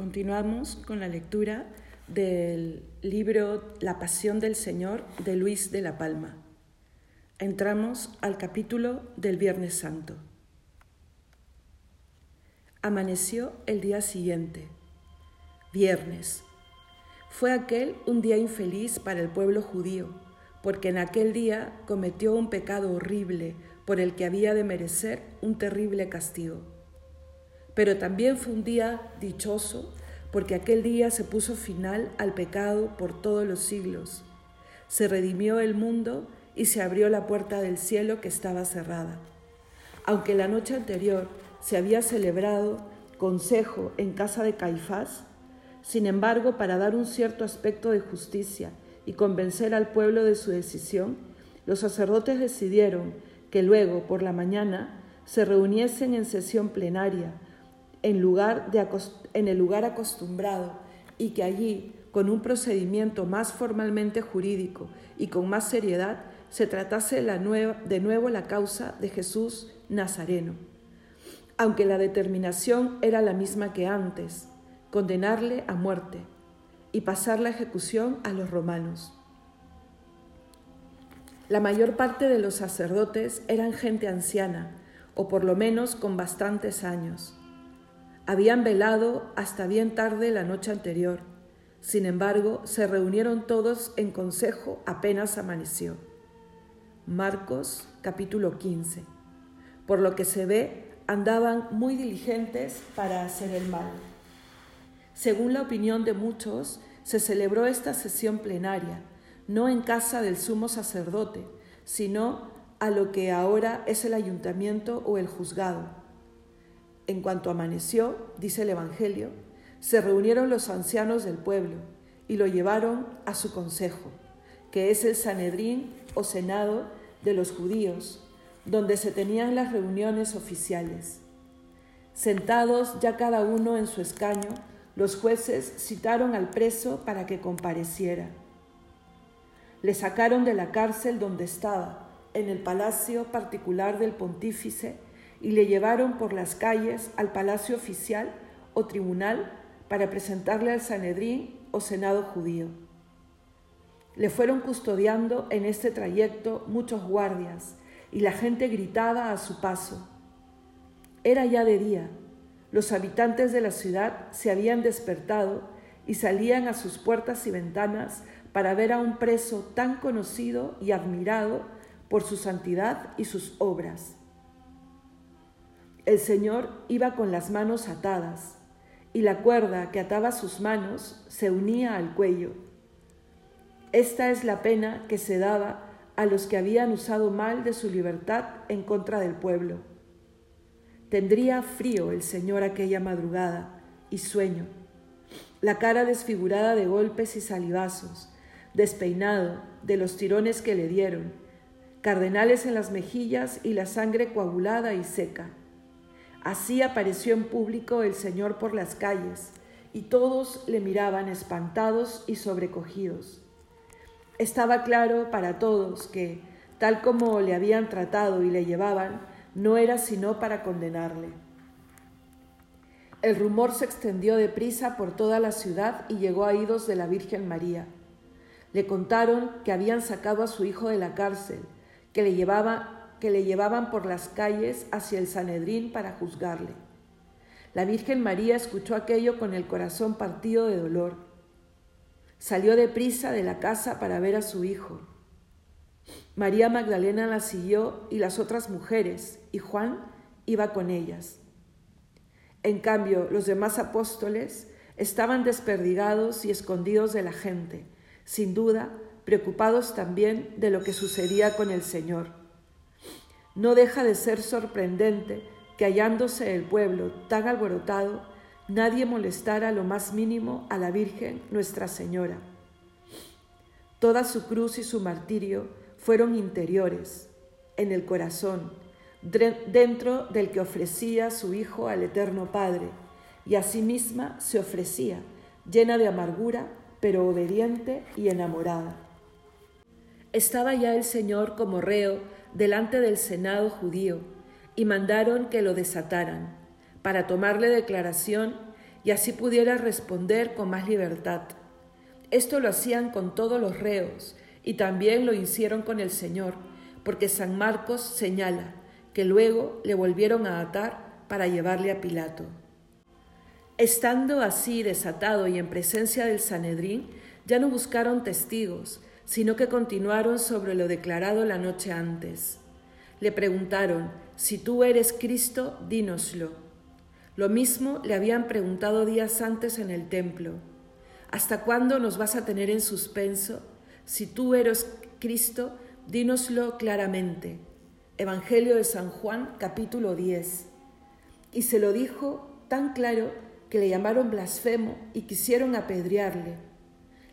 Continuamos con la lectura del libro La Pasión del Señor de Luis de la Palma. Entramos al capítulo del Viernes Santo. Amaneció el día siguiente, viernes. Fue aquel un día infeliz para el pueblo judío, porque en aquel día cometió un pecado horrible por el que había de merecer un terrible castigo. Pero también fue un día dichoso porque aquel día se puso final al pecado por todos los siglos. Se redimió el mundo y se abrió la puerta del cielo que estaba cerrada. Aunque la noche anterior se había celebrado consejo en casa de Caifás, sin embargo, para dar un cierto aspecto de justicia y convencer al pueblo de su decisión, los sacerdotes decidieron que luego, por la mañana, se reuniesen en sesión plenaria en, lugar de, en el lugar acostumbrado y que allí, con un procedimiento más formalmente jurídico y con más seriedad, se tratase la de nuevo la causa de Jesús Nazareno. Aunque la determinación era la misma que antes, condenarle a muerte y pasar la ejecución a los romanos. La mayor parte de los sacerdotes eran gente anciana, o por lo menos con bastantes años. Habían velado hasta bien tarde la noche anterior. Sin embargo, se reunieron todos en consejo apenas amaneció. Marcos capítulo 15. Por lo que se ve, andaban muy diligentes para hacer el mal. Según la opinión de muchos, se celebró esta sesión plenaria, no en casa del sumo sacerdote, sino a lo que ahora es el ayuntamiento o el juzgado en cuanto amaneció, dice el Evangelio, se reunieron los ancianos del pueblo y lo llevaron a su consejo, que es el Sanedrín o Senado de los judíos, donde se tenían las reuniones oficiales. Sentados ya cada uno en su escaño, los jueces citaron al preso para que compareciera. Le sacaron de la cárcel donde estaba, en el palacio particular del pontífice, y le llevaron por las calles al palacio oficial o tribunal para presentarle al Sanedrín o Senado judío. Le fueron custodiando en este trayecto muchos guardias y la gente gritaba a su paso. Era ya de día. Los habitantes de la ciudad se habían despertado y salían a sus puertas y ventanas para ver a un preso tan conocido y admirado por su santidad y sus obras. El Señor iba con las manos atadas y la cuerda que ataba sus manos se unía al cuello. Esta es la pena que se daba a los que habían usado mal de su libertad en contra del pueblo. Tendría frío el Señor aquella madrugada y sueño, la cara desfigurada de golpes y salivazos, despeinado de los tirones que le dieron, cardenales en las mejillas y la sangre coagulada y seca Así apareció en público el Señor por las calles, y todos le miraban espantados y sobrecogidos. Estaba claro para todos que, tal como le habían tratado y le llevaban, no era sino para condenarle. El rumor se extendió deprisa por toda la ciudad y llegó a oídos de la Virgen María. Le contaron que habían sacado a su hijo de la cárcel, que le llevaba que le llevaban por las calles hacia el Sanedrín para juzgarle. La Virgen María escuchó aquello con el corazón partido de dolor. Salió deprisa de la casa para ver a su hijo. María Magdalena la siguió y las otras mujeres, y Juan iba con ellas. En cambio, los demás apóstoles estaban desperdigados y escondidos de la gente, sin duda preocupados también de lo que sucedía con el Señor. No deja de ser sorprendente que hallándose el pueblo tan alborotado, nadie molestara lo más mínimo a la Virgen Nuestra Señora. Toda su cruz y su martirio fueron interiores, en el corazón, dentro del que ofrecía su Hijo al Eterno Padre, y a sí misma se ofrecía, llena de amargura, pero obediente y enamorada. Estaba ya el Señor como reo delante del Senado judío y mandaron que lo desataran para tomarle declaración y así pudiera responder con más libertad. Esto lo hacían con todos los reos y también lo hicieron con el Señor, porque San Marcos señala que luego le volvieron a atar para llevarle a Pilato. Estando así desatado y en presencia del Sanedrín, ya no buscaron testigos, sino que continuaron sobre lo declarado la noche antes. Le preguntaron, si tú eres Cristo, dínoslo. Lo mismo le habían preguntado días antes en el templo. ¿Hasta cuándo nos vas a tener en suspenso? Si tú eres Cristo, dínoslo claramente. Evangelio de San Juan, capítulo 10. Y se lo dijo tan claro que le llamaron blasfemo y quisieron apedrearle.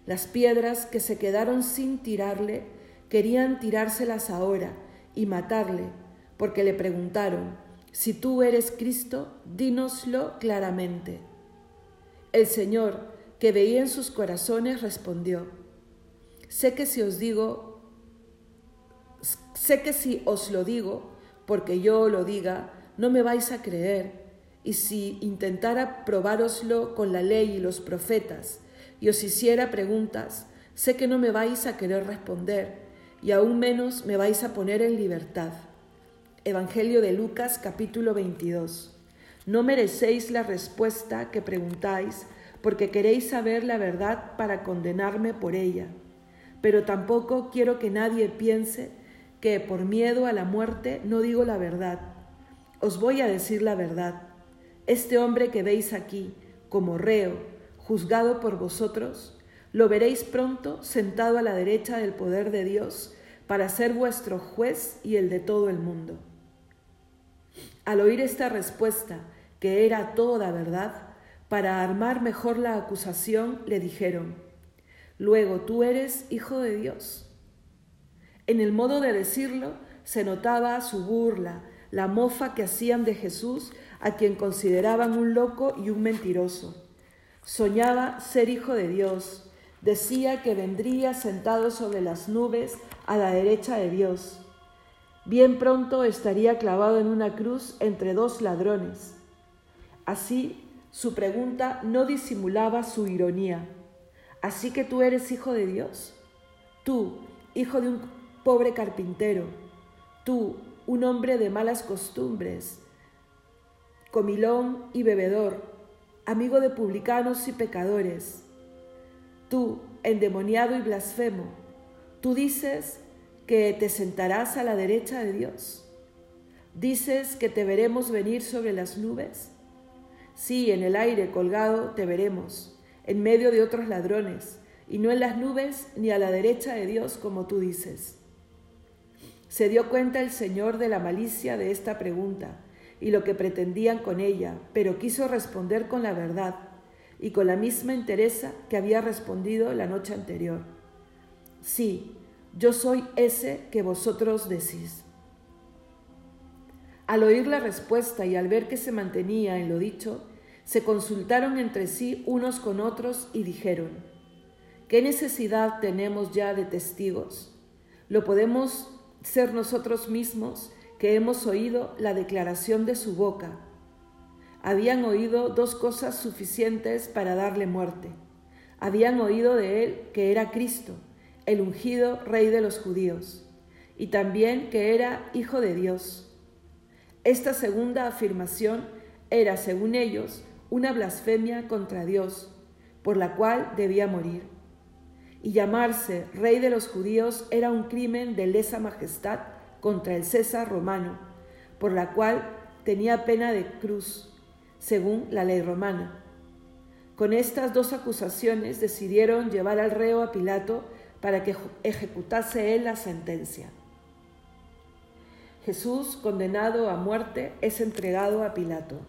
Las piedras que se quedaron sin tirarle querían tirárselas ahora y matarle, porque le preguntaron, si tú eres Cristo, dínoslo claramente. El Señor, que veía en sus corazones, respondió, sé que si os digo, sé que si os lo digo, porque yo lo diga, no me vais a creer, y si intentara probároslo con la ley y los profetas, y os hiciera preguntas, sé que no me vais a querer responder, y aún menos me vais a poner en libertad. Evangelio de Lucas capítulo 22. No merecéis la respuesta que preguntáis, porque queréis saber la verdad para condenarme por ella. Pero tampoco quiero que nadie piense que por miedo a la muerte no digo la verdad. Os voy a decir la verdad. Este hombre que veis aquí, como reo, juzgado por vosotros, lo veréis pronto sentado a la derecha del poder de Dios para ser vuestro juez y el de todo el mundo. Al oír esta respuesta, que era toda verdad, para armar mejor la acusación, le dijeron, Luego tú eres hijo de Dios. En el modo de decirlo se notaba su burla, la mofa que hacían de Jesús, a quien consideraban un loco y un mentiroso. Soñaba ser hijo de Dios, decía que vendría sentado sobre las nubes a la derecha de Dios. Bien pronto estaría clavado en una cruz entre dos ladrones. Así su pregunta no disimulaba su ironía. ¿Así que tú eres hijo de Dios? Tú, hijo de un pobre carpintero. Tú, un hombre de malas costumbres, comilón y bebedor, amigo de publicanos y pecadores. Tú, endemoniado y blasfemo, tú dices que te sentarás a la derecha de Dios. Dices que te veremos venir sobre las nubes. Sí, en el aire colgado te veremos, en medio de otros ladrones, y no en las nubes ni a la derecha de Dios como tú dices. Se dio cuenta el Señor de la malicia de esta pregunta y lo que pretendían con ella, pero quiso responder con la verdad y con la misma entereza que había respondido la noche anterior. Sí, yo soy ese que vosotros decís. Al oír la respuesta y al ver que se mantenía en lo dicho, se consultaron entre sí unos con otros y dijeron, ¿qué necesidad tenemos ya de testigos? ¿Lo podemos ser nosotros mismos que hemos oído la declaración de su boca? Habían oído dos cosas suficientes para darle muerte. Habían oído de él que era Cristo, el ungido rey de los judíos, y también que era hijo de Dios esta segunda afirmación era, según ellos, una blasfemia contra Dios, por la cual debía morir. Y llamarse rey de los judíos era un crimen de lesa majestad contra el César romano, por la cual tenía pena de cruz, según la ley romana. Con estas dos acusaciones decidieron llevar al reo a Pilato para que ejecutase él la sentencia. Jesús, condenado a muerte, es entregado a Pilato.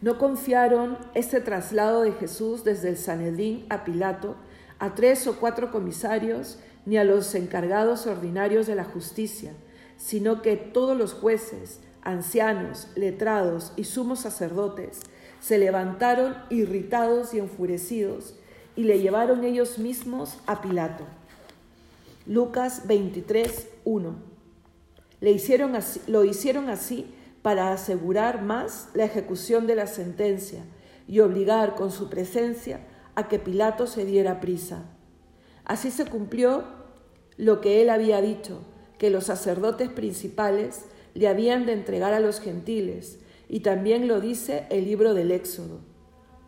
No confiaron este traslado de Jesús desde el Sanedrín a Pilato a tres o cuatro comisarios ni a los encargados ordinarios de la justicia, sino que todos los jueces, ancianos, letrados y sumos sacerdotes se levantaron irritados y enfurecidos y le llevaron ellos mismos a Pilato. Lucas 23, 1. Le hicieron así, lo hicieron así para asegurar más la ejecución de la sentencia y obligar con su presencia a que Pilato se diera prisa. Así se cumplió lo que él había dicho, que los sacerdotes principales le habían de entregar a los gentiles, y también lo dice el libro del Éxodo.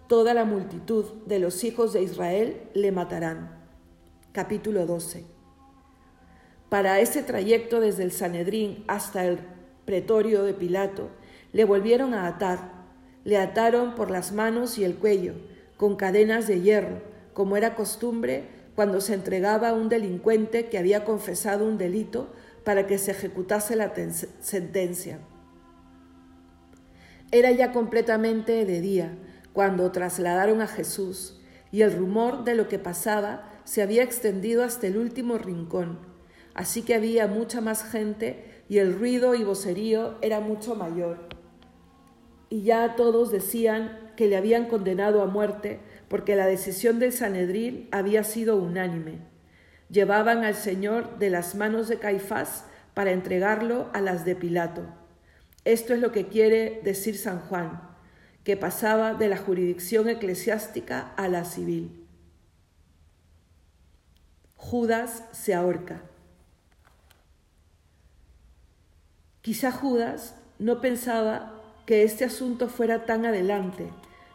Toda la multitud de los hijos de Israel le matarán. Capítulo 12. Para ese trayecto desde el Sanedrín hasta el pretorio de Pilato, le volvieron a atar. Le ataron por las manos y el cuello, con cadenas de hierro, como era costumbre cuando se entregaba a un delincuente que había confesado un delito para que se ejecutase la sentencia. Era ya completamente de día cuando trasladaron a Jesús y el rumor de lo que pasaba se había extendido hasta el último rincón, así que había mucha más gente y el ruido y vocerío era mucho mayor. Y ya todos decían que le habían condenado a muerte porque la decisión del Sanedrín había sido unánime. Llevaban al Señor de las manos de Caifás para entregarlo a las de Pilato. Esto es lo que quiere decir San Juan, que pasaba de la jurisdicción eclesiástica a la civil. Judas se ahorca. Quizá Judas no pensaba que este asunto fuera tan adelante,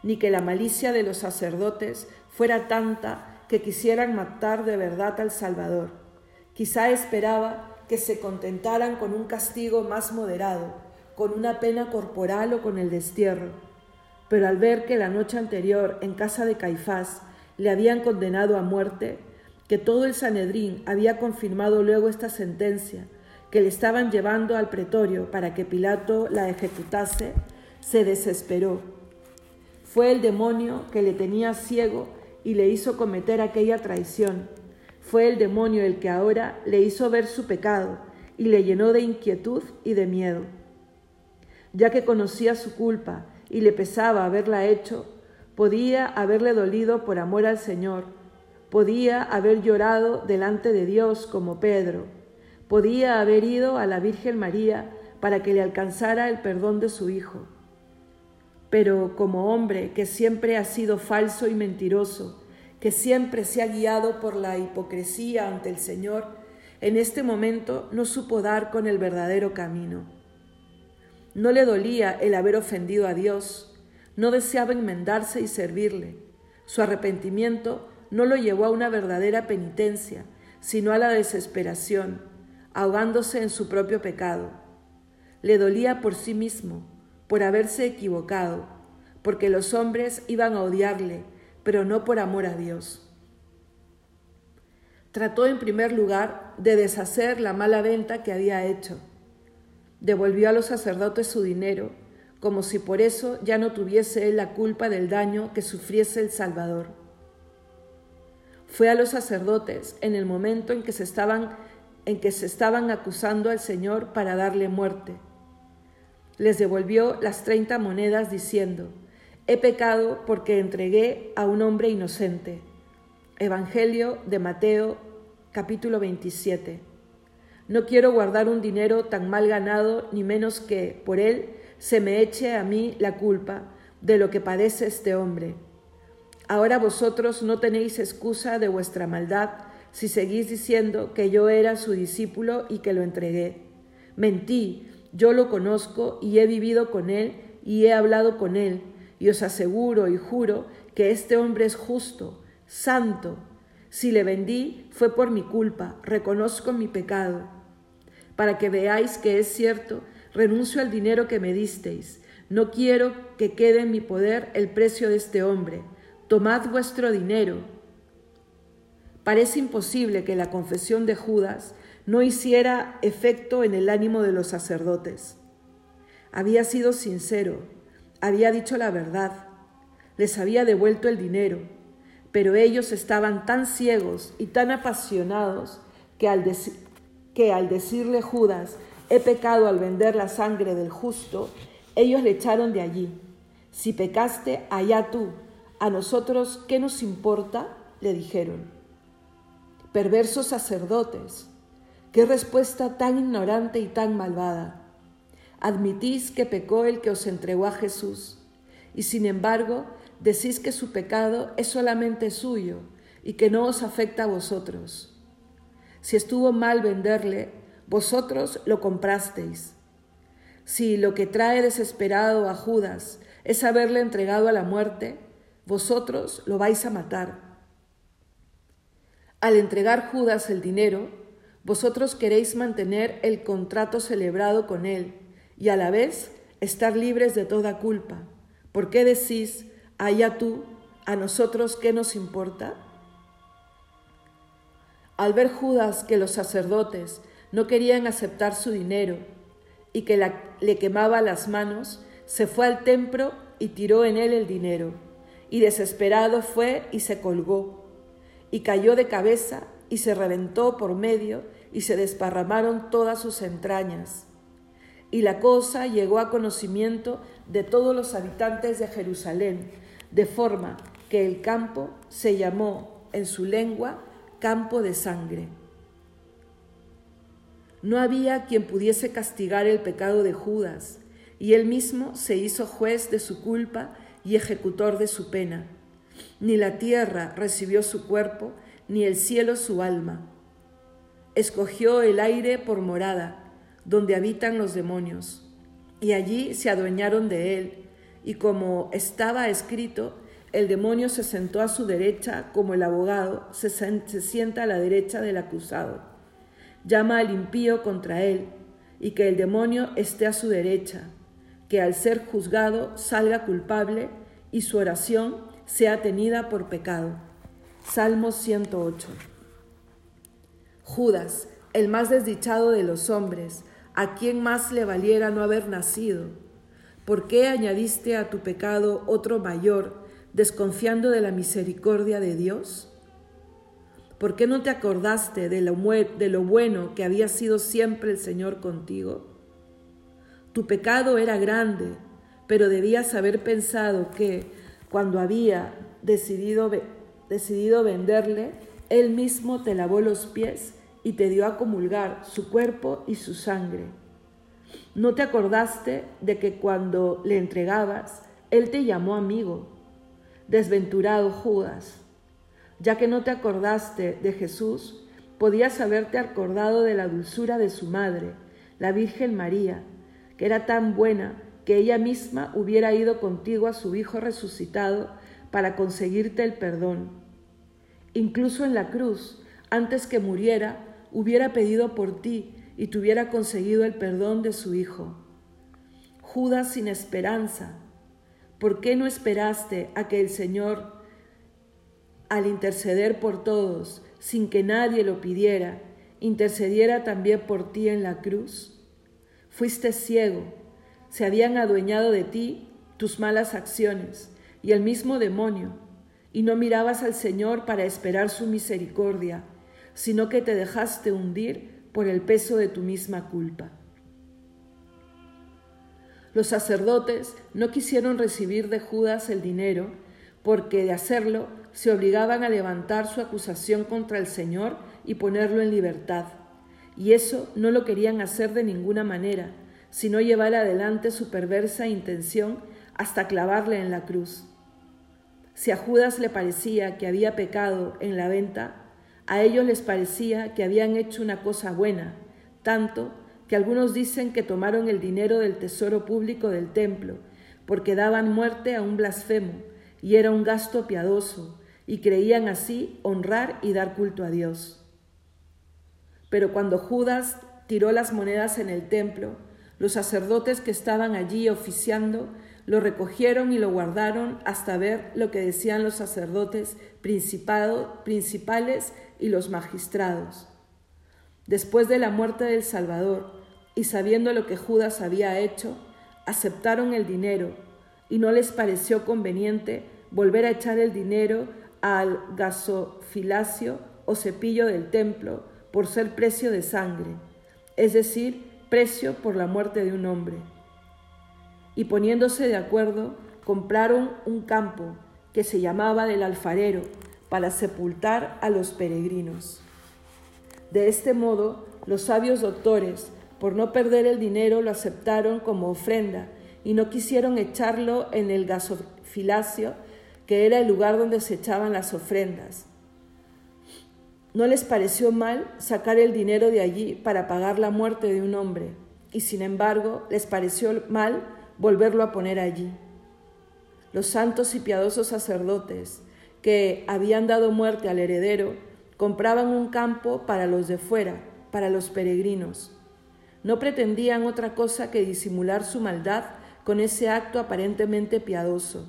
ni que la malicia de los sacerdotes fuera tanta que quisieran matar de verdad al Salvador. Quizá esperaba que se contentaran con un castigo más moderado, con una pena corporal o con el destierro. Pero al ver que la noche anterior en casa de Caifás le habían condenado a muerte, que todo el Sanedrín había confirmado luego esta sentencia, que le estaban llevando al pretorio para que Pilato la ejecutase, se desesperó. Fue el demonio que le tenía ciego y le hizo cometer aquella traición fue el demonio el que ahora le hizo ver su pecado y le llenó de inquietud y de miedo. Ya que conocía su culpa y le pesaba haberla hecho, podía haberle dolido por amor al Señor, podía haber llorado delante de Dios como Pedro, podía haber ido a la Virgen María para que le alcanzara el perdón de su Hijo. Pero como hombre que siempre ha sido falso y mentiroso, que siempre se ha guiado por la hipocresía ante el Señor, en este momento no supo dar con el verdadero camino. No le dolía el haber ofendido a Dios, no deseaba enmendarse y servirle. Su arrepentimiento no lo llevó a una verdadera penitencia, sino a la desesperación, ahogándose en su propio pecado. Le dolía por sí mismo, por haberse equivocado, porque los hombres iban a odiarle, pero no por amor a Dios. Trató en primer lugar de deshacer la mala venta que había hecho. Devolvió a los sacerdotes su dinero, como si por eso ya no tuviese él la culpa del daño que sufriese el Salvador. Fue a los sacerdotes en el momento en que se estaban en que se estaban acusando al Señor para darle muerte. Les devolvió las treinta monedas diciendo, He pecado porque entregué a un hombre inocente. Evangelio de Mateo capítulo 27. No quiero guardar un dinero tan mal ganado, ni menos que por él se me eche a mí la culpa de lo que padece este hombre. Ahora vosotros no tenéis excusa de vuestra maldad si seguís diciendo que yo era su discípulo y que lo entregué. Mentí, yo lo conozco y he vivido con él y he hablado con él y os aseguro y juro que este hombre es justo, santo. Si le vendí fue por mi culpa, reconozco mi pecado. Para que veáis que es cierto, renuncio al dinero que me disteis. No quiero que quede en mi poder el precio de este hombre. Tomad vuestro dinero. Parece imposible que la confesión de Judas no hiciera efecto en el ánimo de los sacerdotes. Había sido sincero, había dicho la verdad, les había devuelto el dinero, pero ellos estaban tan ciegos y tan apasionados que al, que al decirle Judas, he pecado al vender la sangre del justo, ellos le echaron de allí. Si pecaste, allá tú. A nosotros, ¿qué nos importa? le dijeron. Perversos sacerdotes, qué respuesta tan ignorante y tan malvada. admitís que pecó el que os entregó a Jesús, y sin embargo decís que su pecado es solamente suyo y que no os afecta a vosotros. Si estuvo mal venderle, vosotros lo comprasteis. Si lo que trae desesperado a Judas es haberle entregado a la muerte, vosotros lo vais a matar. Al entregar Judas el dinero, vosotros queréis mantener el contrato celebrado con él y a la vez estar libres de toda culpa. ¿Por qué decís, allá tú, a nosotros qué nos importa? Al ver Judas que los sacerdotes no querían aceptar su dinero y que le quemaba las manos, se fue al templo y tiró en él el dinero, y desesperado fue y se colgó, y cayó de cabeza y se reventó por medio y se desparramaron todas sus entrañas. Y la cosa llegó a conocimiento de todos los habitantes de Jerusalén, de forma que el campo se llamó en su lengua campo de sangre. No había quien pudiese castigar el pecado de Judas, y él mismo se hizo juez de su culpa y ejecutor de su pena. Ni la tierra recibió su cuerpo, ni el cielo su alma. Escogió el aire por morada, donde habitan los demonios, y allí se adueñaron de él, y como estaba escrito, el demonio se sentó a su derecha como el abogado se, sienta a la derecha del acusado. Llama al impío contra él, y que el demonio esté a su derecha, que al ser juzgado salga culpable y su oración sea tenida por pecado. Salmo 108. Judas, el más desdichado de los hombres, a quien más le valiera no haber nacido, ¿por qué añadiste a tu pecado otro mayor, desconfiando de la misericordia de Dios? ¿Por qué no te acordaste de lo, bueno que había sido siempre el Señor contigo? Tu pecado era grande, pero debías haber pensado que cuando había decidido venderle, Él mismo te lavó los pies y te dio a comulgar su cuerpo y su sangre. ¿No te acordaste de que cuando le entregabas, Él te llamó amigo? Desventurado Judas, ya que no te acordaste de Jesús, podías haberte acordado de la dulzura de su madre, la Virgen María, que era tan buena que ella misma hubiera ido contigo a su Hijo resucitado para conseguirte el perdón. Incluso en la cruz, antes que muriera, hubiera pedido por ti y te hubiera conseguido el perdón de su Hijo. Judas sin esperanza, ¿por qué no esperaste a que el Señor, al interceder por todos, sin que nadie lo pidiera, intercediera también por ti en la cruz? Fuiste ciego, se habían adueñado de ti tus malas acciones y el mismo demonio, y no mirabas al Señor para esperar su misericordia, sino que te dejaste hundir por el peso de tu misma culpa. Los sacerdotes no quisieron recibir de Judas el dinero, porque de hacerlo se obligaban a levantar su acusación contra el Señor y ponerlo en libertad y eso no lo querían hacer de ninguna manera, sino llevar adelante su perversa intención hasta clavarle en la cruz. Si a Judas le parecía que había pecado en la venta, a ellos les parecía que habían hecho una cosa buena, tanto que algunos dicen que tomaron el dinero del tesoro público del templo, porque daban muerte a un blasfemo, y era un gasto piadoso, y creían así honrar y dar culto a Dios. Pero cuando Judas tiró las monedas en el templo, los sacerdotes que estaban allí oficiando lo recogieron y lo guardaron hasta ver lo que decían los sacerdotes principales y los magistrados. Después de la muerte del Salvador y sabiendo lo que Judas había hecho, aceptaron el dinero y no les pareció conveniente volver a echar el dinero al gasofilacio o cepillo del templo, por ser precio de sangre, es decir, precio por la muerte de un hombre. Y poniéndose de acuerdo, compraron un campo que se llamaba del alfarero para sepultar a los peregrinos. De este modo, los sabios doctores por no perder el dinero, lo aceptaron como ofrenda y no quisieron echarlo en el gasofilacio, que era el lugar donde se echaban las ofrendas. No les pareció mal sacar el dinero de allí para pagar la muerte de un hombre, y sin embargo les pareció mal volverlo a poner allí. Los santos y piadosos sacerdotes que habían dado muerte al heredero compraban un campo para los de fuera, para los peregrinos. No pretendían otra cosa que disimular su maldad con ese acto aparentemente piadoso.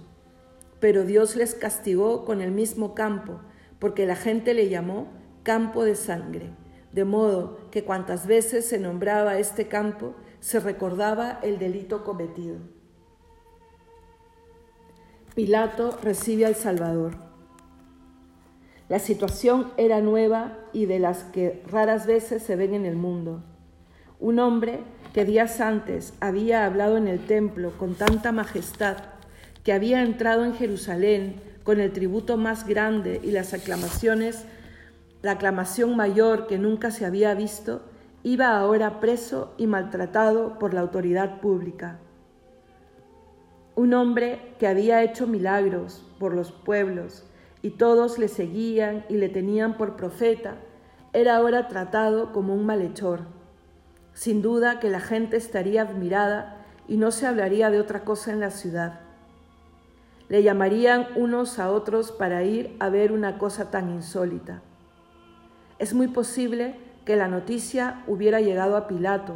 Pero Dios les castigó con el mismo campo, porque la gente le llamó campo de sangre, de modo que cuantas veces se nombraba este campo, se recordaba el delito cometido. Pilato recibe al Salvador. La situación era nueva y de las que raras veces se ven en el mundo. Un hombre que días antes había hablado en el templo con tanta majestad, que había entrado en Jerusalén con el tributo más grande y las aclamaciones, la aclamación mayor que nunca se había visto, iba ahora preso y maltratado por la autoridad pública. Un hombre que había hecho milagros por los pueblos y todos le seguían y le tenían por profeta, era ahora tratado como un malhechor sin duda que la gente estaría admirada y no se hablaría de otra cosa en la ciudad. Le llamarían unos a otros para ir a ver una cosa tan insólita. Es muy posible que la noticia hubiera llegado a Pilato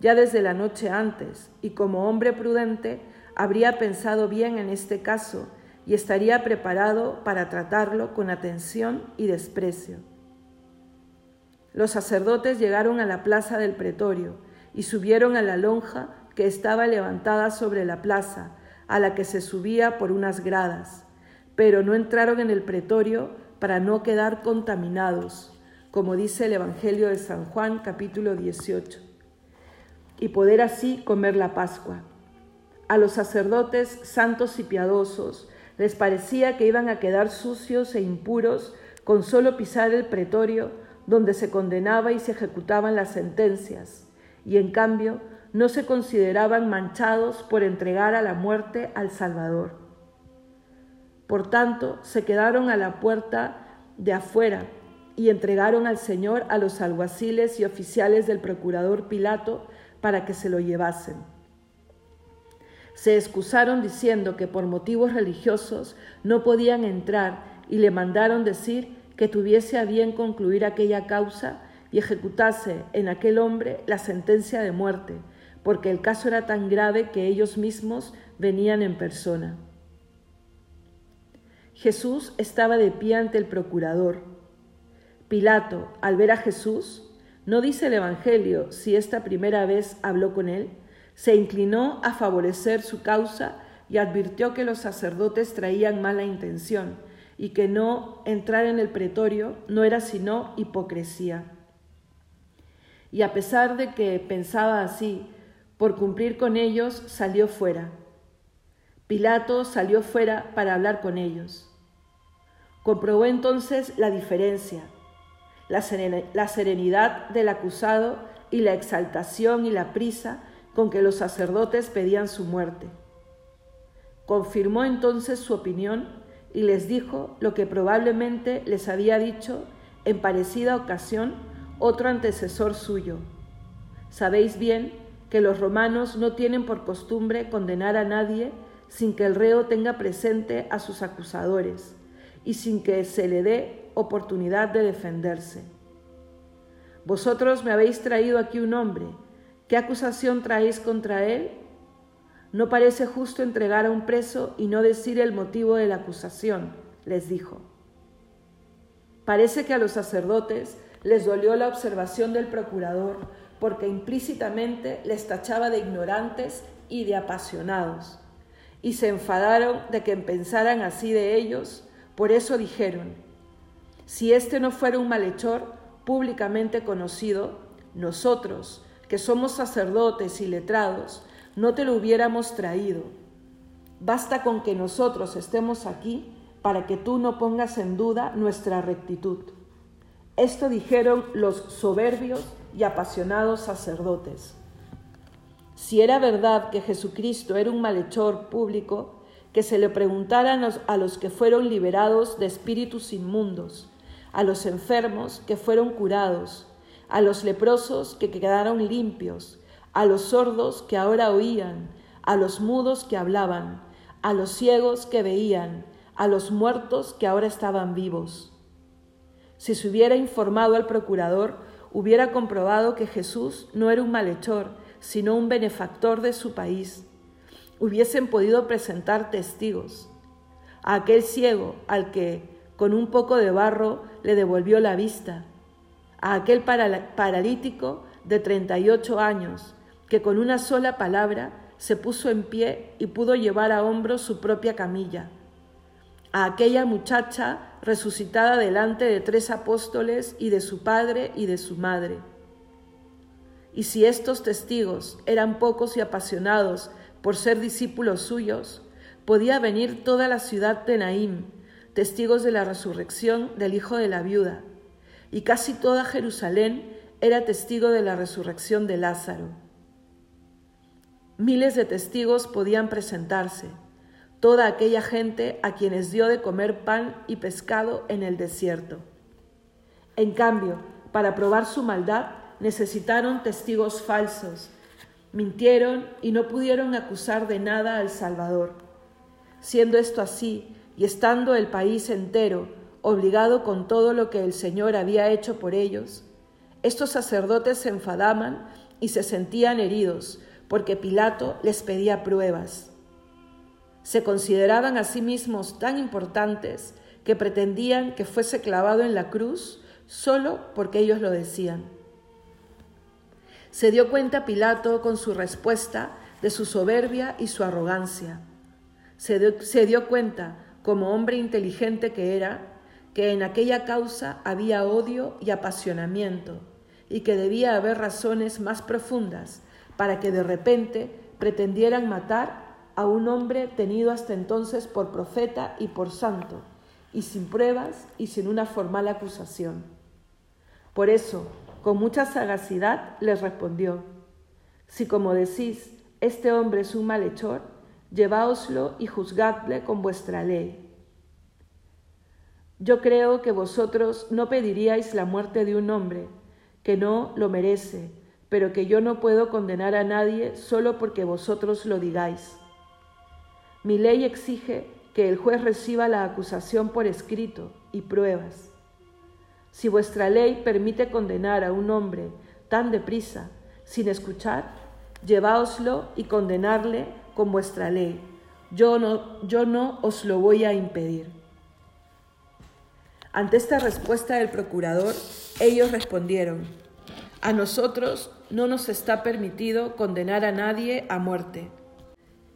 ya desde la noche antes y como hombre prudente habría pensado bien en este caso y estaría preparado para tratarlo con atención y desprecio los sacerdotes llegaron a la plaza del pretorio y subieron a la lonja que estaba levantada sobre la plaza, a la que se subía por unas gradas, pero no entraron en el pretorio para no quedar contaminados, como dice el Evangelio de San Juan capítulo 18, y poder así comer la Pascua. A los sacerdotes santos y piadosos les parecía que iban a quedar sucios e impuros con solo pisar el pretorio donde se condenaba y se ejecutaban las sentencias, y en cambio no se consideraban manchados por entregar a la muerte al Salvador. Por tanto, se quedaron a la puerta de afuera y entregaron al Señor a los alguaciles y oficiales del procurador Pilato para que se lo llevasen. Se excusaron diciendo que por motivos religiosos no podían entrar y le mandaron decir que tuviese a bien concluir aquella causa y ejecutase en aquel hombre la sentencia de muerte, porque el caso era tan grave que ellos mismos venían en persona. Jesús estaba de pie ante el procurador. Pilato, al ver a Jesús, no dice el Evangelio si esta primera vez habló con él, se inclinó a favorecer su causa y advirtió que los sacerdotes traían mala intención y que no entrar en el pretorio no era sino hipocresía. Y a pesar de que pensaba así, por cumplir con ellos salió fuera. Pilato salió fuera para hablar con ellos. Comprobó entonces la diferencia, la serenidad del acusado y la exaltación y la prisa con que los sacerdotes pedían su muerte. Confirmó entonces su opinión y les dijo lo que probablemente les había dicho en parecida ocasión otro antecesor suyo. Sabéis bien que los romanos no tienen por costumbre condenar a nadie sin que el reo tenga presente a sus acusadores y sin que se le dé oportunidad de defenderse. Vosotros me habéis traído aquí un hombre. ¿Qué acusación traéis contra él? No parece justo entregar a un preso y no decir el motivo de la acusación, les dijo. Parece que a los sacerdotes les dolió la observación del procurador porque implícitamente les tachaba de ignorantes y de apasionados, y se enfadaron de que pensaran así de ellos, por eso dijeron, si este no fuera un malhechor públicamente conocido, nosotros, que somos sacerdotes y letrados, no te lo hubiéramos traído. Basta con que nosotros estemos aquí para que tú no pongas en duda nuestra rectitud. Esto dijeron los soberbios y apasionados sacerdotes. Si era verdad que Jesucristo era un malhechor público, que se le preguntaran a los que fueron liberados de espíritus inmundos, a los enfermos que fueron curados, a los leprosos que quedaron limpios, a los sordos que ahora oían, a los mudos que hablaban, a los ciegos que veían, a los muertos que ahora estaban vivos. Si se hubiera informado al procurador, hubiera comprobado que Jesús no era un malhechor, sino un benefactor de su país. Hubiesen podido presentar testigos. A aquel ciego al que, con un poco de barro, le devolvió la vista. A aquel paralítico de 38 años, que con una sola palabra se puso en pie y pudo llevar a hombros su propia camilla. A aquella muchacha resucitada delante de tres apóstoles y de su padre y de su madre. Y si estos testigos eran pocos y apasionados por ser discípulos suyos, podía venir toda la ciudad de Naim, testigos de la resurrección del hijo de la viuda, y casi toda Jerusalén era testigo de la resurrección de Lázaro. Miles de testigos podían presentarse, toda aquella gente a quienes dio de comer pan y pescado en el desierto. En cambio, para probar su maldad, necesitaron testigos falsos, mintieron y no pudieron acusar de nada al Salvador. Siendo esto así, y estando el país entero obligado con todo lo que el Señor había hecho por ellos, estos sacerdotes se enfadaban y se sentían heridos porque Pilato les pedía pruebas. Se consideraban a sí mismos tan importantes que pretendían que fuese clavado en la cruz solo porque ellos lo decían. Se dio cuenta Pilato con su respuesta de su soberbia y su arrogancia. Se dio, se dio cuenta, como hombre inteligente que era, que en aquella causa había odio y apasionamiento, y que debía haber razones más profundas para que de repente pretendieran matar a un hombre tenido hasta entonces por profeta y por santo, y sin pruebas y sin una formal acusación. Por eso, con mucha sagacidad les respondió, si como decís, este hombre es un malhechor, lleváoslo y juzgadle con vuestra ley. Yo creo que vosotros no pediríais la muerte de un hombre que no lo merece, pero que yo no puedo condenar a nadie solo porque vosotros lo digáis. Mi ley exige que el juez reciba la acusación por escrito y pruebas. Si vuestra ley permite condenar a un hombre tan deprisa, sin escuchar, lleváoslo y condenarle con vuestra ley. Yo no, yo no os lo voy a impedir. Ante esta respuesta del procurador, ellos respondieron, a nosotros no nos está permitido condenar a nadie a muerte.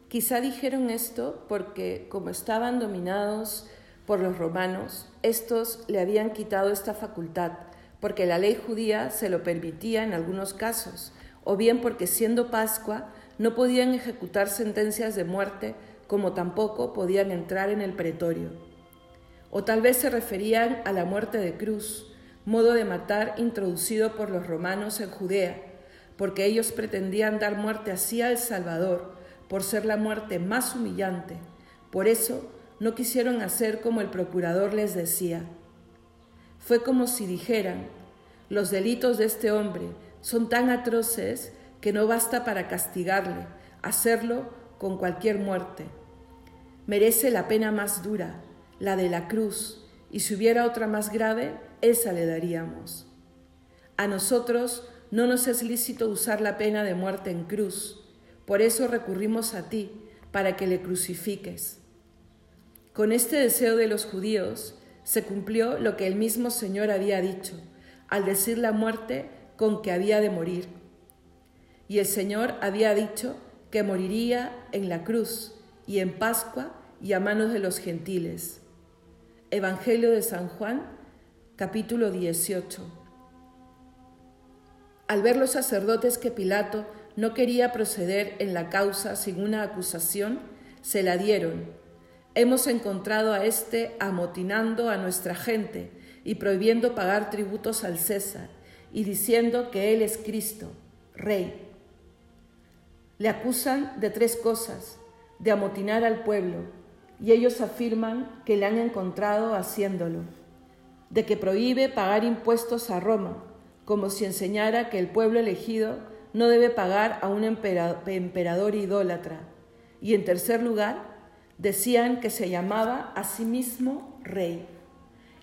Quizá dijeron esto porque, como estaban dominados por los romanos, estos le habían quitado esta facultad, porque la ley judía se lo permitía en algunos casos, o bien porque siendo Pascua no podían ejecutar sentencias de muerte, como tampoco podían entrar en el pretorio. O tal vez se referían a la muerte de cruz, modo de matar introducido por los romanos en Judea, porque ellos pretendían dar muerte así al Salvador, por ser la muerte más humillante. Por eso no quisieron hacer como el procurador les decía. Fue como si dijeran, los delitos de este hombre son tan atroces que no basta para castigarle, hacerlo con cualquier muerte. Merece la pena más dura, la de la cruz, y si hubiera otra más grave, esa le daríamos. A nosotros no nos es lícito usar la pena de muerte en cruz, por eso recurrimos a ti, para que le crucifiques. Con este deseo de los judíos se cumplió lo que el mismo Señor había dicho, al decir la muerte con que había de morir. Y el Señor había dicho que moriría en la cruz y en Pascua y a manos de los gentiles. Evangelio de San Juan, capítulo 18. Al ver los sacerdotes que Pilato no quería proceder en la causa sin una acusación, se la dieron. Hemos encontrado a éste amotinando a nuestra gente y prohibiendo pagar tributos al César, y diciendo que Él es Cristo, Rey. Le acusan de tres cosas, de amotinar al pueblo, y ellos afirman que le han encontrado haciéndolo, de que prohíbe pagar impuestos a Roma, como si enseñara que el pueblo elegido no debe pagar a un emperador idólatra, y en tercer lugar, decían que se llamaba a sí mismo rey.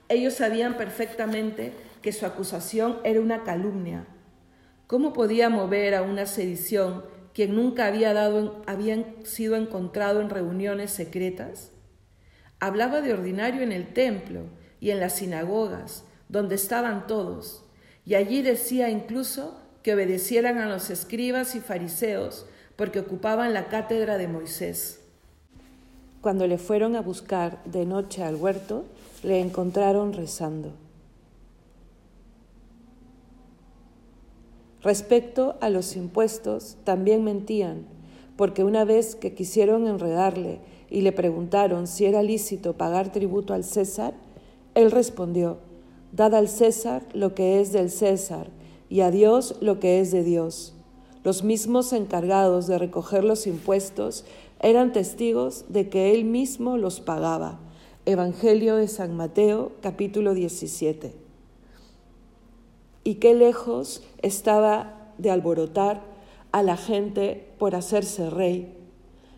Ellos sabían perfectamente que su acusación era una calumnia. ¿Cómo podía mover a una sedición quien nunca había, dado, había sido encontrado en reuniones secretas? Hablaba de ordinario en el templo y en las sinagogas, donde estaban todos, y allí decía incluso que obedecieran a los escribas y fariseos, porque ocupaban la cátedra de Moisés. Cuando le fueron a buscar de noche al huerto, le encontraron rezando. Respecto a los impuestos, también mentían, porque una vez que quisieron enredarle y le preguntaron si era lícito pagar tributo al César, él respondió, Dad al César lo que es del César y a Dios lo que es de Dios. Los mismos encargados de recoger los impuestos eran testigos de que él mismo los pagaba. Evangelio de San Mateo, capítulo 17. Y qué lejos estaba de alborotar a la gente por hacerse rey.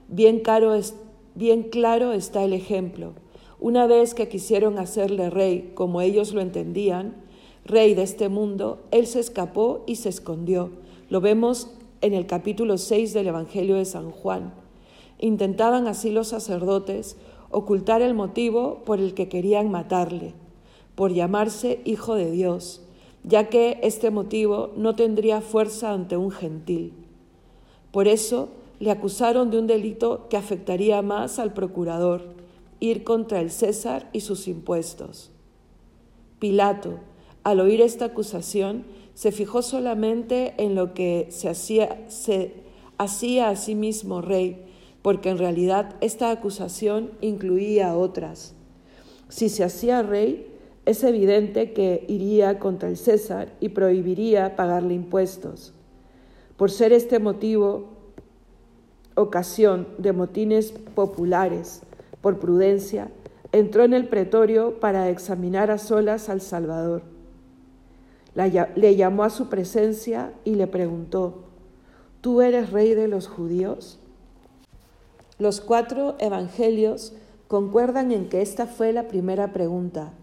Bien, caro es, bien claro está el ejemplo. Una vez que quisieron hacerle rey como ellos lo entendían, rey de este mundo, él se escapó y se escondió. Lo vemos en el capítulo 6 del Evangelio de San Juan. Intentaban así los sacerdotes ocultar el motivo por el que querían matarle, por llamarse Hijo de Dios, ya que este motivo no tendría fuerza ante un gentil. Por eso le acusaron de un delito que afectaría más al procurador, ir contra el César y sus impuestos. Pilato, al oír esta acusación, se fijó solamente en lo que se hacía, se hacía a sí mismo rey, porque en realidad esta acusación incluía otras. Si se hacía rey, es evidente que iría contra el César y prohibiría pagarle impuestos. Por ser este motivo ocasión de motines populares, por prudencia, entró en el pretorio para examinar a solas al Salvador. le llamó a su presencia y le preguntó, ¿Tú eres rey de los judíos? Los cuatro evangelios concuerdan en que esta fue la primera pregunta.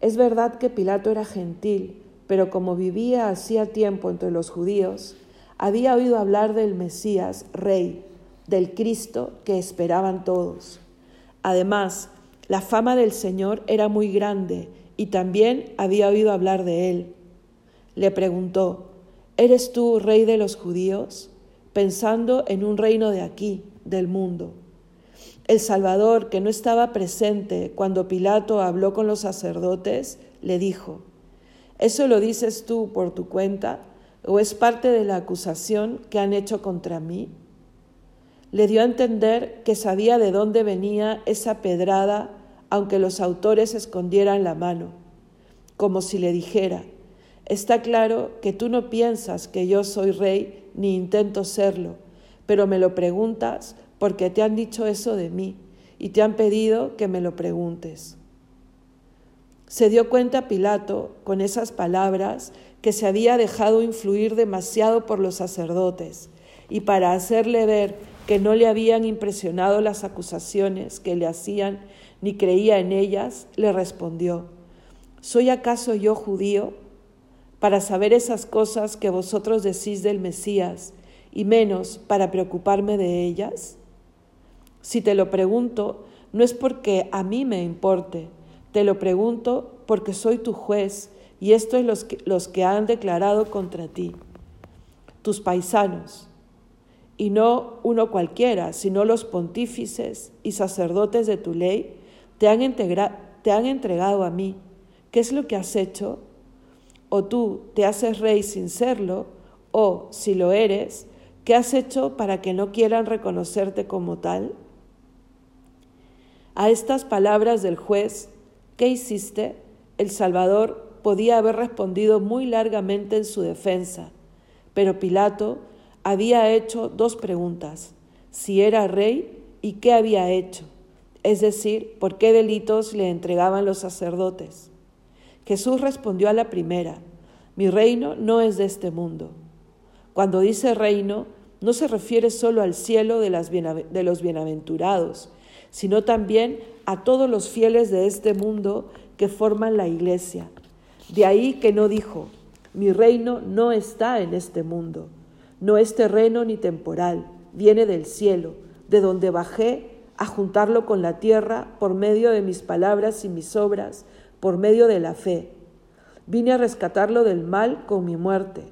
Es verdad que Pilato era gentil, pero como vivía hacía tiempo entre los judíos, había oído hablar del Mesías, rey, del Cristo que esperaban todos. Además, la fama del Señor era muy grande y también había oído hablar de él. Le preguntó, ¿Eres tú rey de los judíos? pensando en un reino de aquí, del mundo. El Salvador, que no estaba presente cuando Pilato habló con los sacerdotes, le dijo, ¿eso lo dices tú por tu cuenta o es parte de la acusación que han hecho contra mí? Le dio a entender que sabía de dónde venía esa pedrada, aunque los autores escondieran la mano, como si le dijera, está claro que tú no piensas que yo soy rey ni intento serlo, pero me lo preguntas porque te han dicho eso de mí y te han pedido que me lo preguntes. Se dio cuenta Pilato con esas palabras que se había dejado influir demasiado por los sacerdotes y para hacerle ver que no le habían impresionado las acusaciones que le hacían ni creía en ellas, le respondió, ¿Soy acaso yo judío para saber esas cosas que vosotros decís del Mesías y menos para preocuparme de ellas? Si te lo pregunto, no es porque a mí me importe, te lo pregunto porque soy tu juez y esto es los que, los que han declarado contra ti, tus paisanos, y no uno cualquiera, sino los pontífices y sacerdotes de tu ley, te han, te han entregado a mí. ¿Qué es lo que has hecho? O tú te haces rey sin serlo, o, si lo eres, ¿qué has hecho para que no quieran reconocerte como tal? A estas palabras del juez, ¿qué hiciste? El Salvador podía haber respondido muy largamente en su defensa, pero Pilato había hecho dos preguntas, si era rey y qué había hecho, es decir, por qué delitos le entregaban los sacerdotes. Jesús respondió a la primera, mi reino no es de este mundo. Cuando dice reino, no se refiere solo al cielo de, de los bienaventurados, sino también a todos los fieles de este mundo que forman la iglesia. De ahí que no dijo, mi reino no está en este mundo, no es terreno ni temporal, viene del cielo, de donde bajé a juntarlo con la tierra por medio de mis palabras y mis obras, por medio de la fe. Vine a rescatarlo del mal con mi muerte,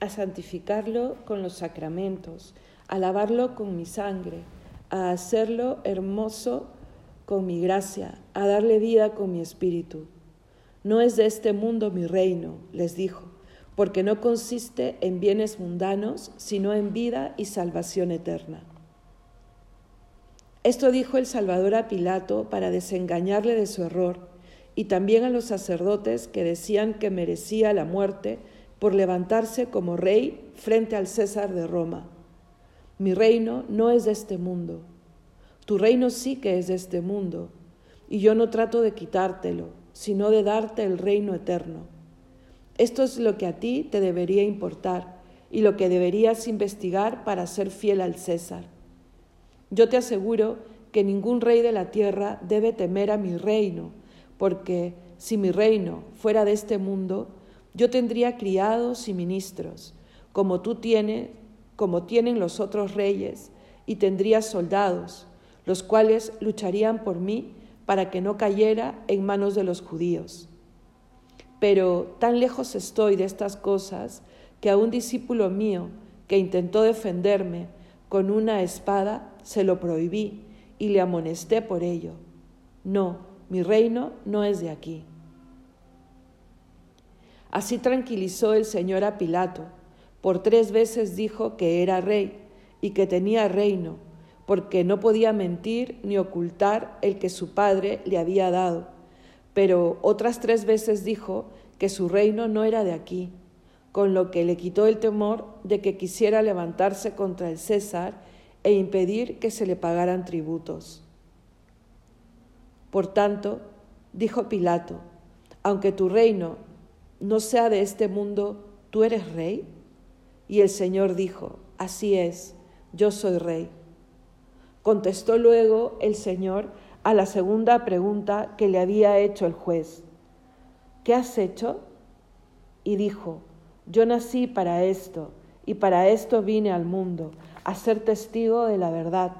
a santificarlo con los sacramentos, a lavarlo con mi sangre, a hacerlo hermoso con mi gracia, a darle vida con mi espíritu. No es de este mundo mi reino, les dijo, porque no consiste en bienes mundanos, sino en vida y salvación eterna. Esto dijo el Salvador a Pilato para desengañarle de su error y también a los sacerdotes que decían que merecía la muerte por levantarse como rey frente al César de Roma. Mi reino no es de este mundo. Tu reino sí que es de este mundo, y yo no trato de quitártelo, sino de darte el reino eterno. Esto es lo que a ti te debería importar y lo que deberías investigar para ser fiel al César. Yo te aseguro que ningún rey de la tierra debe temer a mi reino, porque si mi reino fuera de este mundo, yo tendría criados y ministros, como tú tienes, como tienen los otros reyes, y tendría soldados, los cuales lucharían por mí para que no cayera en manos de los judíos. Pero tan lejos estoy de estas cosas que a un discípulo mío que intentó defenderme con una espada se lo prohibí y le amonesté por ello. No, mi reino no es de aquí. Así tranquilizó el Señor a Pilato. Por tres veces dijo que era rey y que tenía reino porque no podía mentir ni ocultar el que su padre le había dado. Pero otras tres veces dijo que su reino no era de aquí, con lo que le quitó el temor de que quisiera levantarse contra el César e impedir que se le pagaran tributos. Por tanto, dijo Pilato, aunque tu reino no sea de este mundo, ¿tú eres rey? Y el Señor dijo, así es, yo soy rey. Contestó luego el Señor a la segunda pregunta que le había hecho el juez. ¿Qué has hecho? Y dijo, yo nací para esto, y para esto vine al mundo, a ser testigo de la verdad,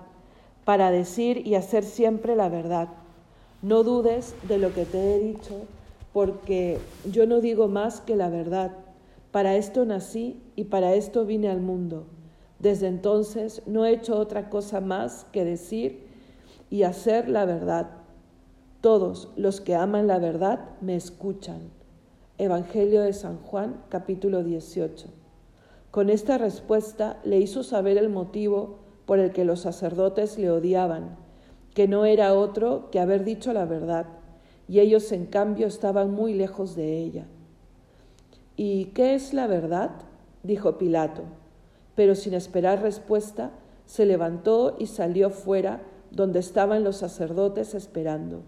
para decir y hacer siempre la verdad. No dudes de lo que te he dicho, porque yo no digo más que la verdad. Para esto nací y para esto vine al mundo desde entonces no he hecho otra cosa más que decir y hacer la verdad. Todos los que aman la verdad me escuchan. Evangelio de San Juan, capítulo 18. Con esta respuesta le hizo saber el motivo por el que los sacerdotes le odiaban, que no era otro que haber dicho la verdad, y ellos en cambio estaban muy lejos de ella. ¿Y qué es la verdad? dijo Pilato pero sin esperar respuesta, se levantó y salió fuera donde estaban los sacerdotes esperando.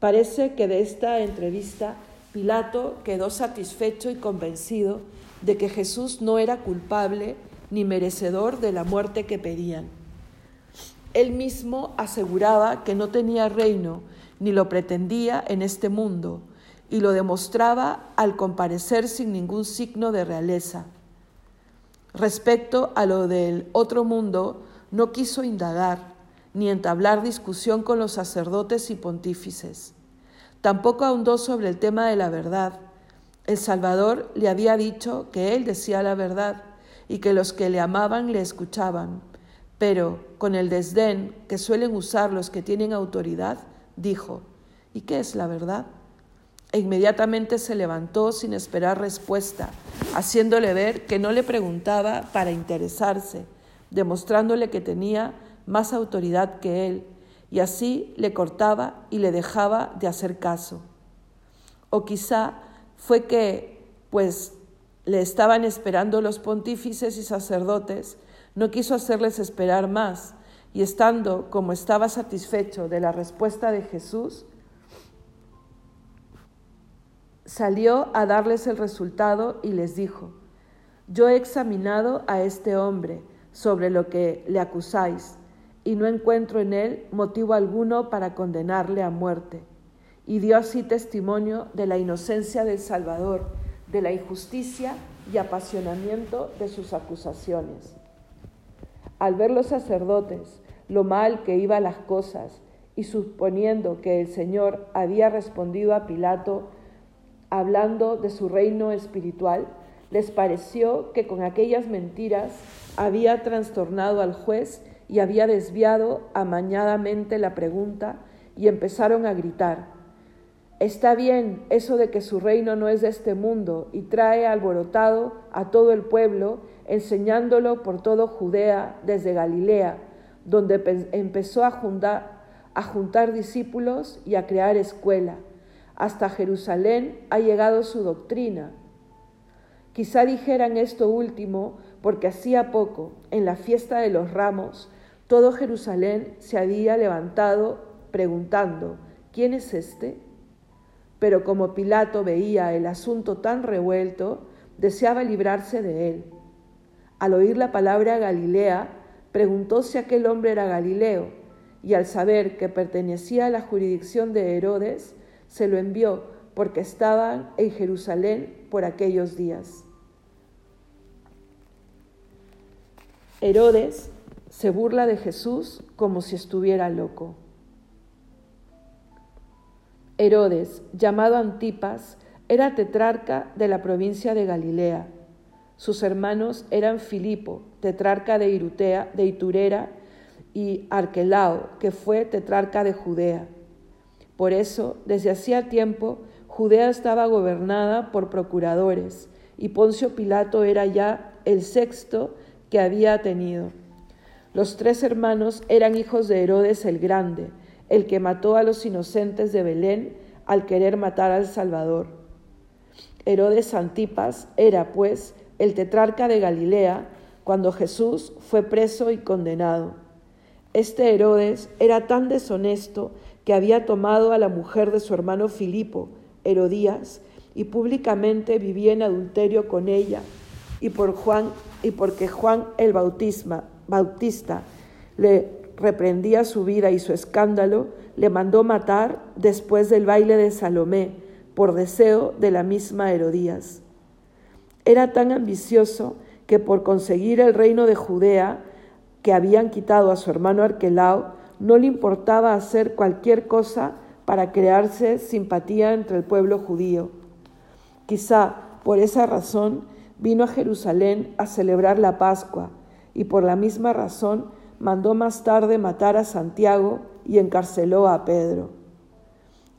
Parece que de esta entrevista Pilato quedó satisfecho y convencido de que Jesús no era culpable ni merecedor de la muerte que pedían. Él mismo aseguraba que no tenía reino ni lo pretendía en este mundo, y lo demostraba al comparecer sin ningún signo de realeza Respecto a lo del otro mundo, no quiso indagar ni entablar discusión con los sacerdotes y pontífices. Tampoco ahondó sobre el tema de la verdad. El Salvador le había dicho que él decía la verdad y que los que le amaban le escuchaban, pero con el desdén que suelen usar los que tienen autoridad, dijo, ¿y qué es la verdad? E inmediatamente se levantó sin esperar respuesta, haciéndole ver que no le preguntaba para interesarse, demostrándole que tenía más autoridad que él, y así le cortaba y le dejaba de hacer caso. O quizá fue que, pues, le estaban esperando los pontífices y sacerdotes, no quiso hacerles esperar más, y estando como estaba satisfecho de la respuesta de Jesús, salió a darles el resultado y les dijo, yo he examinado a este hombre sobre lo que le acusáis, y no encuentro en él motivo alguno para condenarle a muerte. Y dio así testimonio de la inocencia del Salvador, de la injusticia y apasionamiento de sus acusaciones. Al ver los sacerdotes lo mal que iban las cosas y suponiendo que el Señor había respondido a Pilato hablando de su reino espiritual, les pareció que con aquellas mentiras había trastornado al juez y había desviado amañadamente la pregunta y empezaron a gritar, Está bien eso de que su reino no es de este mundo y trae alborotado a todo el pueblo, enseñándolo por todo Judea desde Galilea, donde empezó a juntar, discípulos y a crear escuela. Hasta Jerusalén ha llegado su doctrina. Quizá dijeran esto último porque hacía poco, en la fiesta de los ramos, todo Jerusalén se había levantado preguntando, ¿quién es este? Pero como Pilato veía el asunto tan revuelto, deseaba librarse de él. Al oír la palabra Galilea, preguntó si aquel hombre era Galileo, y al saber que pertenecía a la jurisdicción de Herodes, se lo envió porque estaban en Jerusalén por aquellos días. Herodes se burla de Jesús como si estuviera loco. Herodes, llamado Antipas, era tetrarca de la provincia de Galilea. Sus hermanos eran Filipo, tetrarca de, Irutea, de Iturera, y Arquelao, que fue tetrarca de Judea. Por eso, desde hacía tiempo, Judea estaba gobernada por procuradores, y Poncio Pilato era ya el sexto que había tenido. Los tres hermanos eran hijos de Herodes el Grande, el que mató a los inocentes de Belén al querer matar al Salvador. Herodes Antipas era, pues, el tetrarca de Galilea cuando Jesús fue preso y condenado. Este Herodes era tan deshonesto que había tomado a la mujer de su hermano Filipo, Herodías, y públicamente vivía en adulterio con ella, y por Juan y porque Juan el Bautista le reprendía su vida y su escándalo, le mandó matar después del baile de Salomé, por deseo de la misma Herodías. Era tan ambicioso que por conseguir el reino de Judea, que habían quitado a su hermano Arquelao, no le importaba hacer cualquier cosa para crearse simpatía entre el pueblo judío. Quizá por esa razón vino a Jerusalén a celebrar la Pascua y por la misma razón mandó más tarde matar a Santiago y encarceló a Pedro.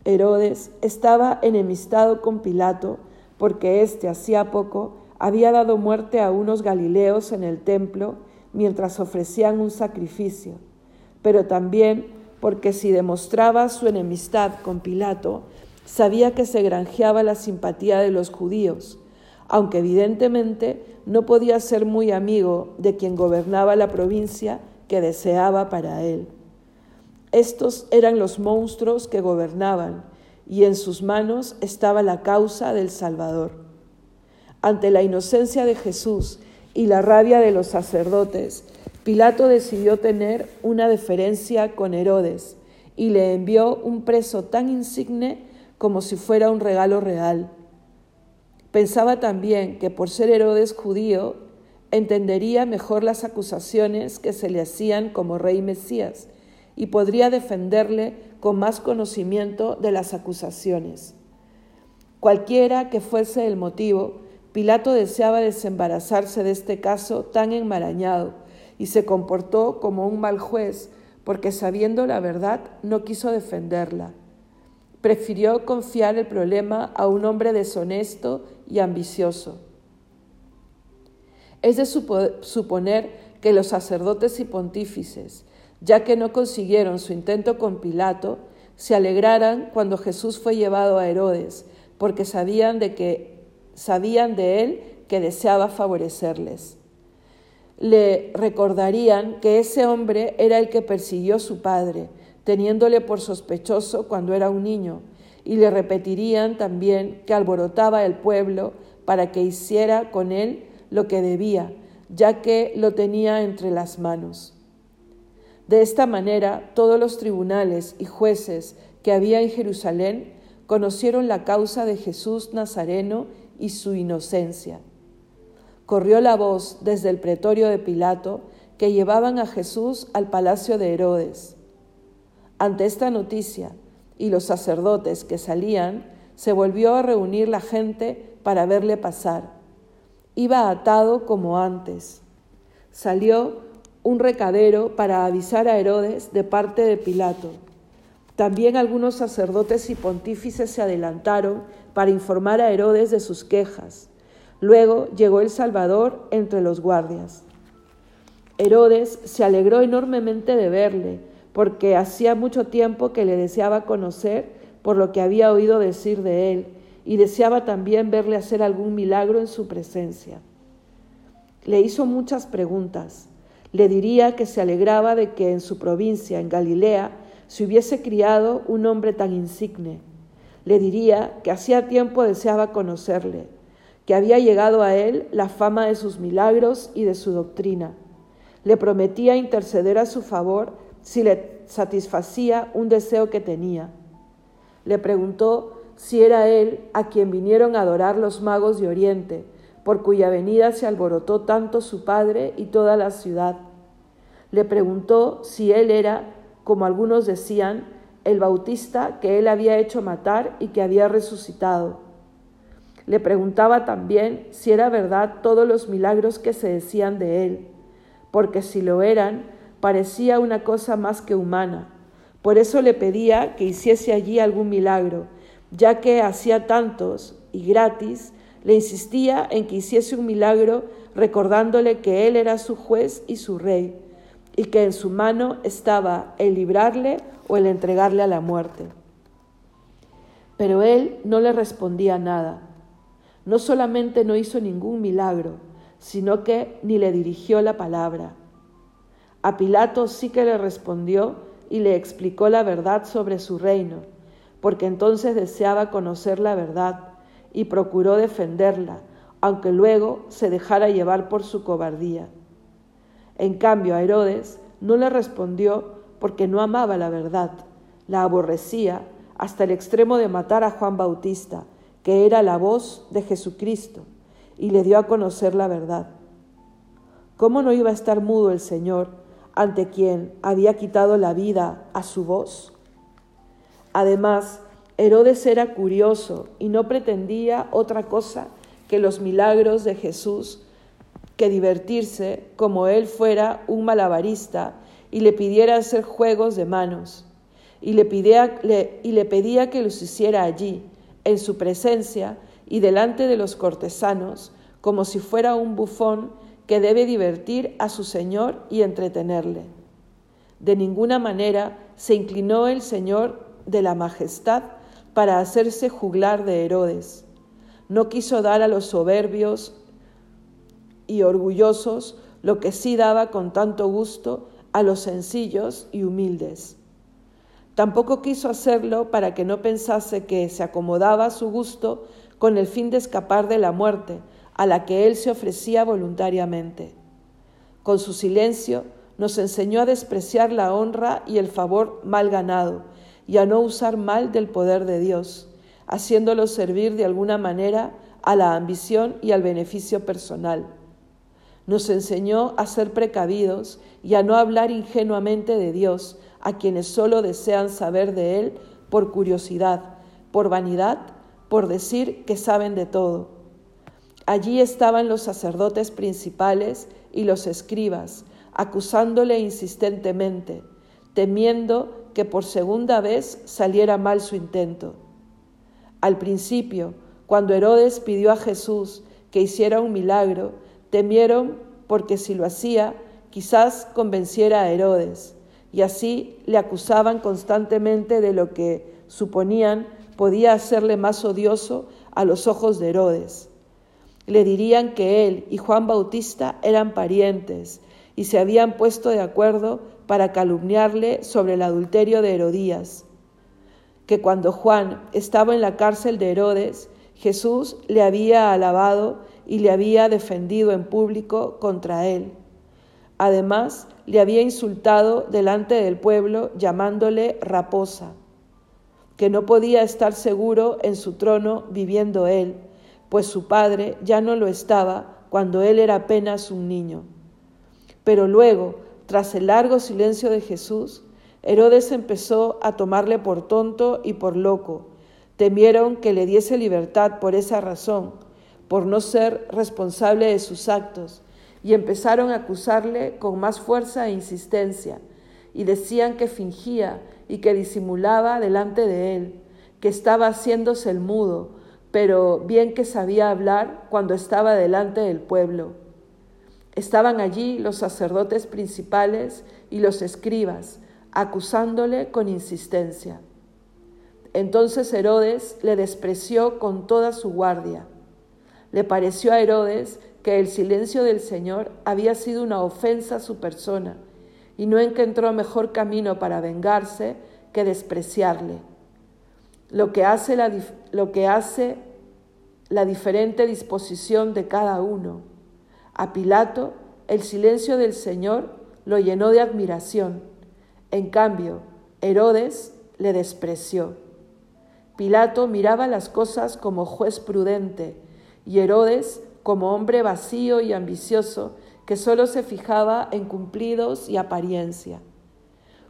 Herodes estaba enemistado con Pilato porque éste hacía poco había dado muerte a unos galileos en el templo mientras ofrecían un sacrificio, pero también porque si demostraba su enemistad con Pilato, sabía que se granjeaba la simpatía de los judíos, aunque evidentemente no podía ser muy amigo de quien gobernaba la provincia que deseaba para él. Estos eran los monstruos que gobernaban y en sus manos estaba la causa del Salvador. Ante la inocencia de Jesús y la rabia de los sacerdotes, Pilato decidió tener una deferencia con Herodes y le envió un preso tan insigne como si fuera un regalo real. Pensaba también que por ser Herodes judío entendería mejor las acusaciones que se le hacían como rey Mesías y podría defenderle con más conocimiento de las acusaciones. Cualquiera que fuese el motivo, Pilato deseaba desembarazarse de este caso tan enmarañado y se comportó como un mal juez porque sabiendo la verdad no quiso defenderla. Prefirió confiar el problema a un hombre deshonesto y ambicioso. Es de suponer que los sacerdotes y pontífices, ya que no consiguieron su intento con Pilato, se alegraran cuando Jesús fue llevado a Herodes, porque sabían de que sabían de él que deseaba favorecerles. Le recordarían que ese hombre era el que persiguió su padre, teniéndole por sospechoso cuando era un niño, y le repetirían también que alborotaba el pueblo para que hiciera con él lo que debía, ya que lo tenía entre las manos. De esta manera, todos los tribunales y jueces que había en Jerusalén conocieron la causa de Jesús Nazareno y su inocencia. Corrió la voz desde el pretorio de Pilato que llevaban a Jesús al palacio de Herodes. Ante esta noticia y los sacerdotes que salían, se volvió a reunir la gente para verle pasar. Iba atado como antes. Salió un recadero para avisar a Herodes de parte de Pilato. También algunos sacerdotes y pontífices se adelantaron para informar a Herodes de sus quejas. Luego llegó el Salvador entre los guardias. Herodes se alegró enormemente de verle, porque hacía mucho tiempo que le deseaba conocer por lo que había oído decir de él, y deseaba también verle hacer algún milagro en su presencia. Le hizo muchas preguntas. Le diría que se alegraba de que en su provincia, en Galilea, se hubiese criado un hombre tan insigne. Le diría que hacía tiempo deseaba conocerle, que había llegado a él la fama de sus milagros y de su doctrina. Le prometía interceder a su favor si le satisfacía un deseo que tenía. Le preguntó si era él a quien vinieron a adorar los magos de Oriente, por cuya venida se alborotó tanto su padre y toda la ciudad. Le preguntó si él era, como algunos decían, el bautista que él había hecho matar y que había resucitado. Le preguntaba también si era verdad todos los milagros que se decían de él, porque si lo eran, parecía una cosa más que humana. Por eso le pedía que hiciese allí algún milagro, ya que hacía tantos y gratis, le insistía en que hiciese un milagro recordándole que él era su juez y su rey, y que en su mano estaba el librarle o el entregarle a la muerte. Pero él no le respondía nada. No solamente no hizo ningún milagro, sino que ni le dirigió la palabra. A Pilato sí que le respondió y le explicó la verdad sobre su reino, porque entonces deseaba conocer la verdad y procuró defenderla, aunque luego se dejara llevar por su cobardía. En cambio, a Herodes no le respondió porque no amaba la verdad, la aborrecía hasta el extremo de matar a Juan Bautista, que era la voz de Jesucristo, y le dio a conocer la verdad. ¿Cómo no iba a estar mudo el Señor ante quien había quitado la vida a su voz. Además, Herodes era curioso y no pretendía otra cosa que los milagros de Jesús que divertirse como él fuera un malabarista y le pidiera hacer juegos de manos, y le, pedía, y le pedía que los hiciera allí, en su presencia y delante de los cortesanos, como si fuera un bufón que debe divertir a su Señor y entretenerle. De ninguna manera se inclinó el Señor de la majestad para hacerse juglar de Herodes. No quiso dar a los soberbios y orgullosos lo que sí daba con tanto gusto a los sencillos y humildes. Tampoco quiso hacerlo para que no pensase que se acomodaba a su gusto con el fin de escapar de la muerte, a la que él se ofrecía voluntariamente. Con su silencio nos enseñó a despreciar la honra y el favor mal ganado y a no usar mal del poder de Dios, haciéndolo servir de alguna manera a la ambición y al beneficio personal. Nos enseñó a ser precavidos y a no hablar ingenuamente de Dios a quienes solo desean saber de Él por curiosidad, por vanidad, por decir que saben de todo Allí estaban los sacerdotes principales y los escribas, acusándole insistentemente, temiendo que por segunda vez saliera mal su intento. Al principio, cuando Herodes pidió a Jesús que hiciera un milagro, temieron porque si lo hacía, quizás convenciera a Herodes, y así le acusaban constantemente de lo que suponían podía hacerle más odioso a los ojos de Herodes. Le dirían que él y Juan Bautista eran parientes y se habían puesto de acuerdo para calumniarle sobre el adulterio de Herodías, que cuando Juan estaba en la cárcel de Herodes, Jesús le había alabado y le había defendido en público contra él. Además, le había insultado delante del pueblo llamándole raposa, que no podía estar seguro en su trono viviendo él, pues su padre ya no lo estaba cuando él era apenas un niño. Pero luego, tras el largo silencio de Jesús, Herodes empezó a tomarle por tonto y por loco. Temieron que le diese libertad por esa razón, por no ser responsable de sus actos, y empezaron a acusarle con más fuerza e insistencia, y decían que fingía y que disimulaba delante de él, que estaba haciéndose el mudo, pero bien que sabía hablar cuando estaba delante del pueblo. Estaban allí los sacerdotes principales y los escribas, acusándole con insistencia. Entonces Herodes le despreció con toda su guardia. Le pareció a Herodes que el silencio del Señor había sido una ofensa a su persona y no encontró mejor camino para vengarse que despreciarle. Lo que hace la, lo que hace la diferente disposición de cada uno. A Pilato el silencio del Señor lo llenó de admiración. En cambio, Herodes le despreció. Pilato miraba las cosas como juez prudente y Herodes como hombre vacío y ambicioso que solo se fijaba en cumplidos y apariencia.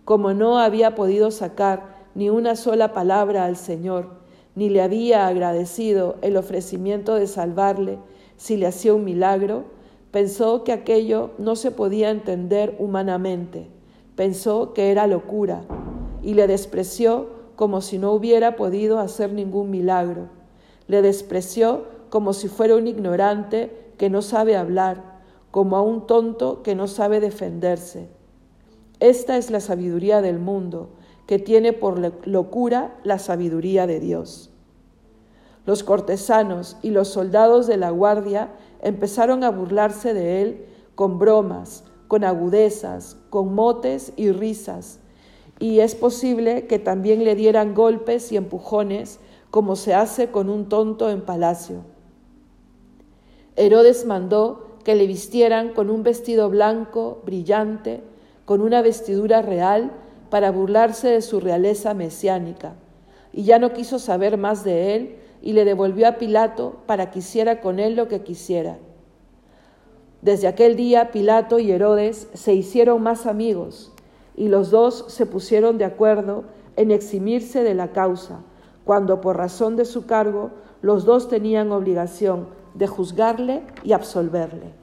Como no había podido sacar ni una sola palabra al Señor, ni le había agradecido el ofrecimiento de salvarle si le hacía un milagro, pensó que aquello no se podía entender humanamente, pensó que era locura y le despreció como si no hubiera podido hacer ningún milagro. Le despreció como si fuera un ignorante que no sabe hablar, como a un tonto que no sabe defenderse. Esta es la sabiduría del mundo, que tiene por locura la sabiduría de Dios. Los cortesanos y los soldados de la guardia empezaron a burlarse de él con bromas, con agudezas, con motes y risas, y es posible que también le dieran golpes y empujones como se hace con un tonto en palacio. Herodes mandó que le vistieran con un vestido blanco, brillante, con una vestidura real, para burlarse de su realeza mesiánica, y ya no quiso saber más de él, y le devolvió a Pilato para que hiciera con él lo que quisiera. Desde aquel día Pilato y Herodes se hicieron más amigos, y los dos se pusieron de acuerdo en eximirse de la causa, cuando por razón de su cargo los dos tenían obligación de juzgarle y absolverle.